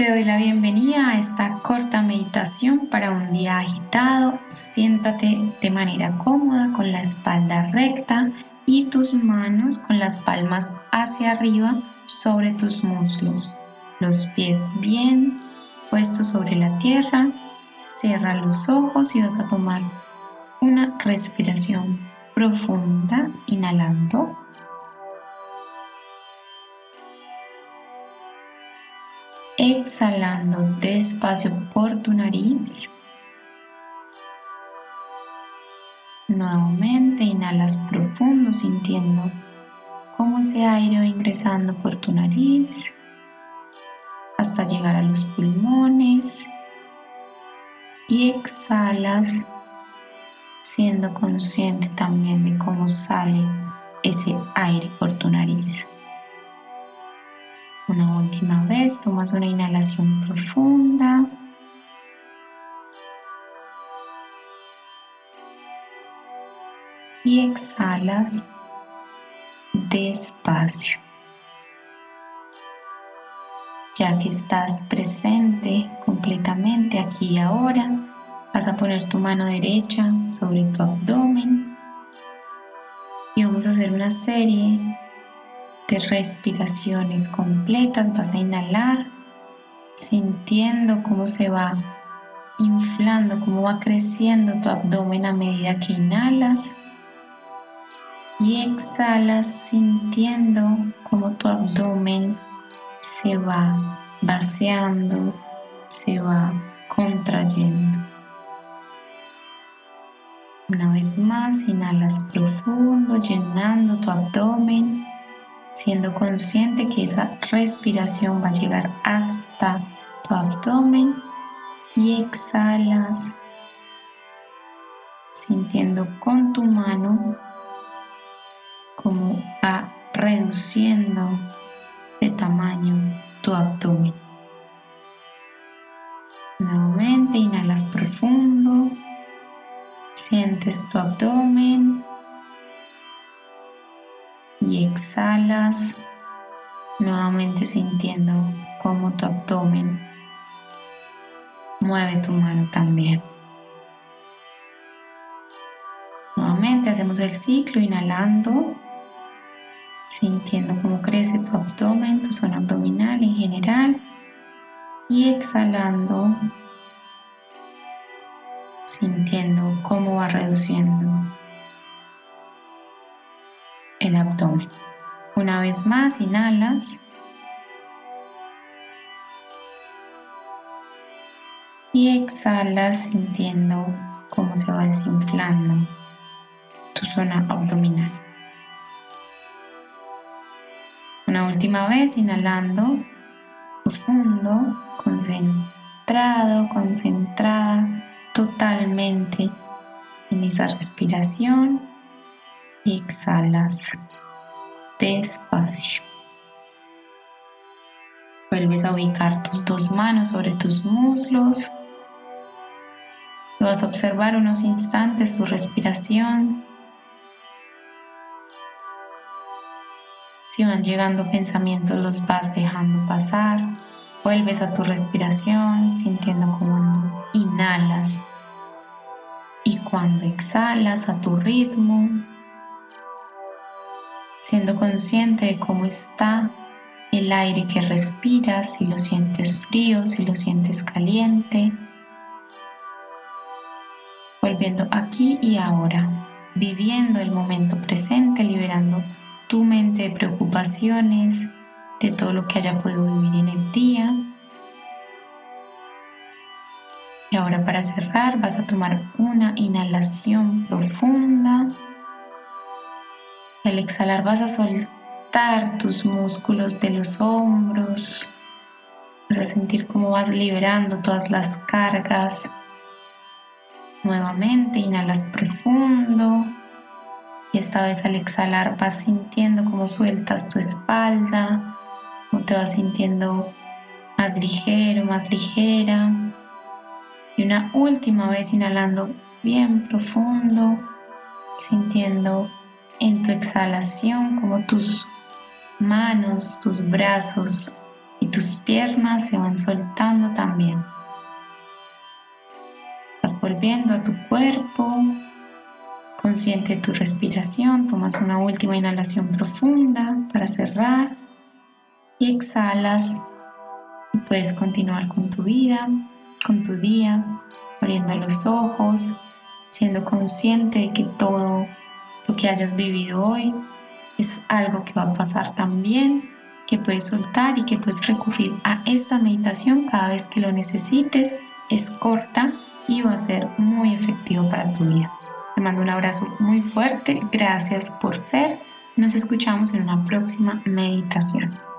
Te doy la bienvenida a esta corta meditación para un día agitado. Siéntate de manera cómoda con la espalda recta y tus manos con las palmas hacia arriba sobre tus muslos. Los pies bien puestos sobre la tierra. Cierra los ojos y vas a tomar una respiración profunda, inhalando. Exhalando despacio por tu nariz. Nuevamente inhalas profundo sintiendo cómo ese aire va ingresando por tu nariz hasta llegar a los pulmones y exhalas siendo consciente también de cómo sale ese aire por tu nariz. Una última vez, tomas una inhalación profunda. Y exhalas despacio. Ya que estás presente completamente aquí y ahora, vas a poner tu mano derecha sobre tu abdomen y vamos a hacer una serie respiraciones completas. Vas a inhalar sintiendo cómo se va inflando, cómo va creciendo tu abdomen a medida que inhalas. Y exhalas sintiendo cómo tu abdomen se va vaciando, se va contrayendo. Una vez más, inhalas profundo, llenando tu abdomen siendo consciente que esa respiración va a llegar hasta tu abdomen y exhalas sintiendo con tu mano como va reduciendo de tamaño tu abdomen. Nuevamente inhalas profundo, sientes tu abdomen exhalas nuevamente sintiendo cómo tu abdomen mueve tu mano también. Nuevamente hacemos el ciclo inhalando, sintiendo cómo crece tu abdomen, tu zona abdominal en general y exhalando, sintiendo cómo va reduciendo el abdomen. Una vez más, inhalas. Y exhalas sintiendo cómo se va desinflando tu zona abdominal. Una última vez, inhalando profundo, concentrado, concentrada totalmente en esa respiración y exhalas despacio. Vuelves a ubicar tus dos manos sobre tus muslos. Y vas a observar unos instantes tu respiración. Si van llegando pensamientos, los vas dejando pasar. Vuelves a tu respiración, sintiendo como inhalas y cuando exhalas a tu ritmo, siendo consciente de cómo está el aire que respiras, si lo sientes frío, si lo sientes caliente, volviendo aquí y ahora, viviendo el momento presente, liberando tu mente de preocupaciones, de todo lo que haya podido vivir en el día. Y ahora para cerrar vas a tomar una inhalación profunda al exhalar vas a soltar tus músculos de los hombros. Vas a sentir cómo vas liberando todas las cargas. Nuevamente inhalas profundo. Y esta vez al exhalar vas sintiendo cómo sueltas tu espalda, cómo te vas sintiendo más ligero, más ligera. Y una última vez inhalando bien profundo, sintiendo en tu exhalación como tus manos, tus brazos y tus piernas se van soltando también. Vas volviendo a tu cuerpo, consciente de tu respiración, tomas una última inhalación profunda para cerrar y exhalas y puedes continuar con tu vida, con tu día, abriendo los ojos, siendo consciente de que todo lo que hayas vivido hoy es algo que va a pasar también, que puedes soltar y que puedes recurrir a esta meditación cada vez que lo necesites. Es corta y va a ser muy efectivo para tu vida. Te mando un abrazo muy fuerte, gracias por ser. Nos escuchamos en una próxima meditación.